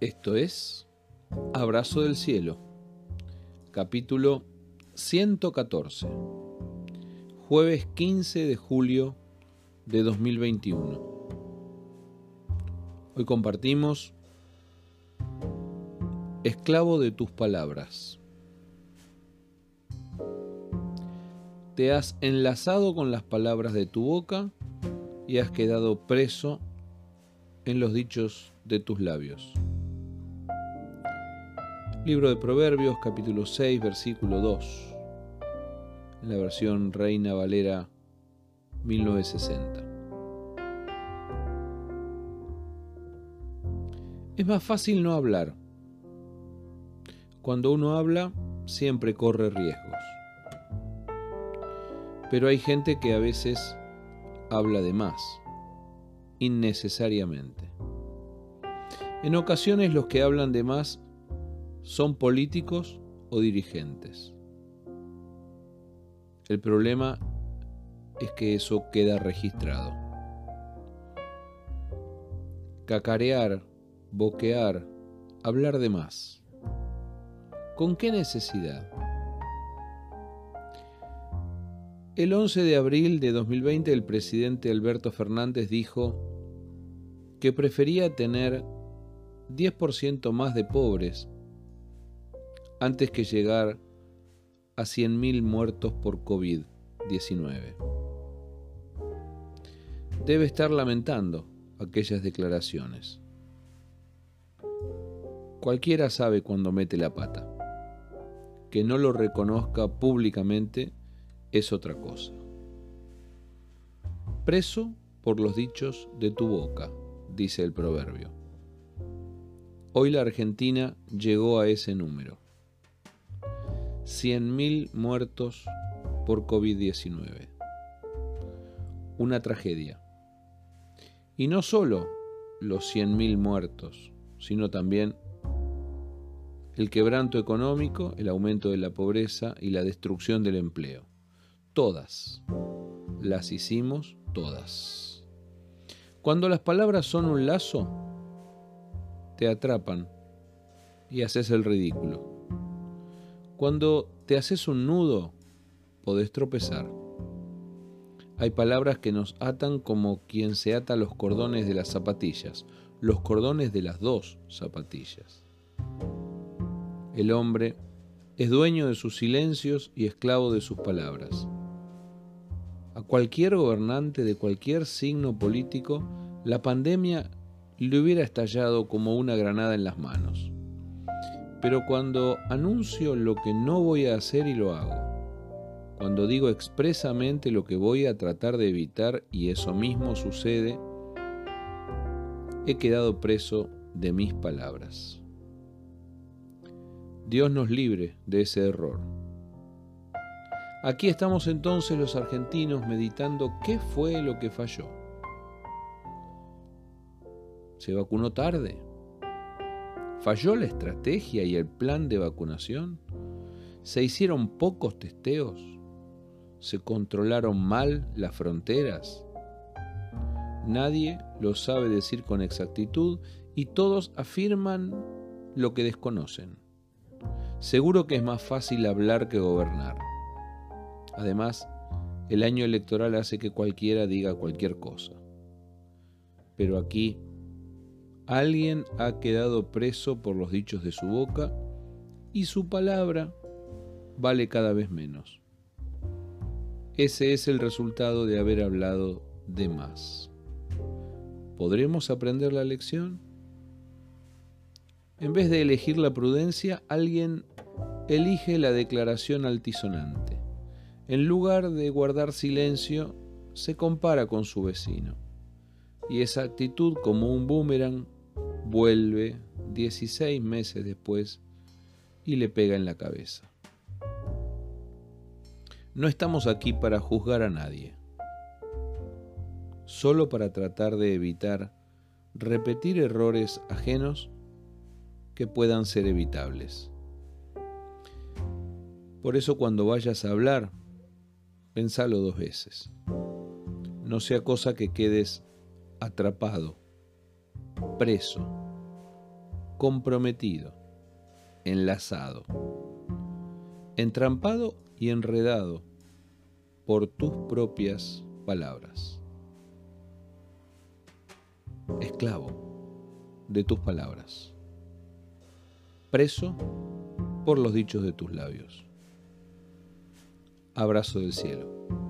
Esto es Abrazo del Cielo, capítulo 114, jueves 15 de julio de 2021. Hoy compartimos Esclavo de tus palabras. Te has enlazado con las palabras de tu boca y has quedado preso en los dichos de tus labios. Libro de Proverbios, capítulo 6, versículo 2, en la versión Reina Valera 1960. Es más fácil no hablar. Cuando uno habla, siempre corre riesgos. Pero hay gente que a veces habla de más, innecesariamente. En ocasiones los que hablan de más son políticos o dirigentes. El problema es que eso queda registrado. Cacarear, boquear, hablar de más. ¿Con qué necesidad? El 11 de abril de 2020 el presidente Alberto Fernández dijo que prefería tener 10% más de pobres antes que llegar a 100.000 muertos por COVID-19. Debe estar lamentando aquellas declaraciones. Cualquiera sabe cuando mete la pata. Que no lo reconozca públicamente es otra cosa. Preso por los dichos de tu boca, dice el proverbio. Hoy la Argentina llegó a ese número. 100.000 muertos por COVID-19. Una tragedia. Y no solo los 100.000 muertos, sino también el quebranto económico, el aumento de la pobreza y la destrucción del empleo. Todas. Las hicimos todas. Cuando las palabras son un lazo, te atrapan y haces el ridículo. Cuando te haces un nudo, podés tropezar. Hay palabras que nos atan como quien se ata los cordones de las zapatillas, los cordones de las dos zapatillas. El hombre es dueño de sus silencios y esclavo de sus palabras. A cualquier gobernante de cualquier signo político, la pandemia le hubiera estallado como una granada en las manos. Pero cuando anuncio lo que no voy a hacer y lo hago, cuando digo expresamente lo que voy a tratar de evitar y eso mismo sucede, he quedado preso de mis palabras. Dios nos libre de ese error. Aquí estamos entonces los argentinos meditando qué fue lo que falló. ¿Se vacunó tarde? ¿Falló la estrategia y el plan de vacunación? ¿Se hicieron pocos testeos? ¿Se controlaron mal las fronteras? Nadie lo sabe decir con exactitud y todos afirman lo que desconocen. Seguro que es más fácil hablar que gobernar. Además, el año electoral hace que cualquiera diga cualquier cosa. Pero aquí Alguien ha quedado preso por los dichos de su boca y su palabra vale cada vez menos. Ese es el resultado de haber hablado de más. ¿Podremos aprender la lección? En vez de elegir la prudencia, alguien elige la declaración altisonante. En lugar de guardar silencio, se compara con su vecino. Y esa actitud, como un boomerang, vuelve 16 meses después y le pega en la cabeza. No estamos aquí para juzgar a nadie, solo para tratar de evitar repetir errores ajenos que puedan ser evitables. Por eso cuando vayas a hablar, pensalo dos veces. No sea cosa que quedes atrapado, preso comprometido, enlazado, entrampado y enredado por tus propias palabras. Esclavo de tus palabras. Preso por los dichos de tus labios. Abrazo del cielo.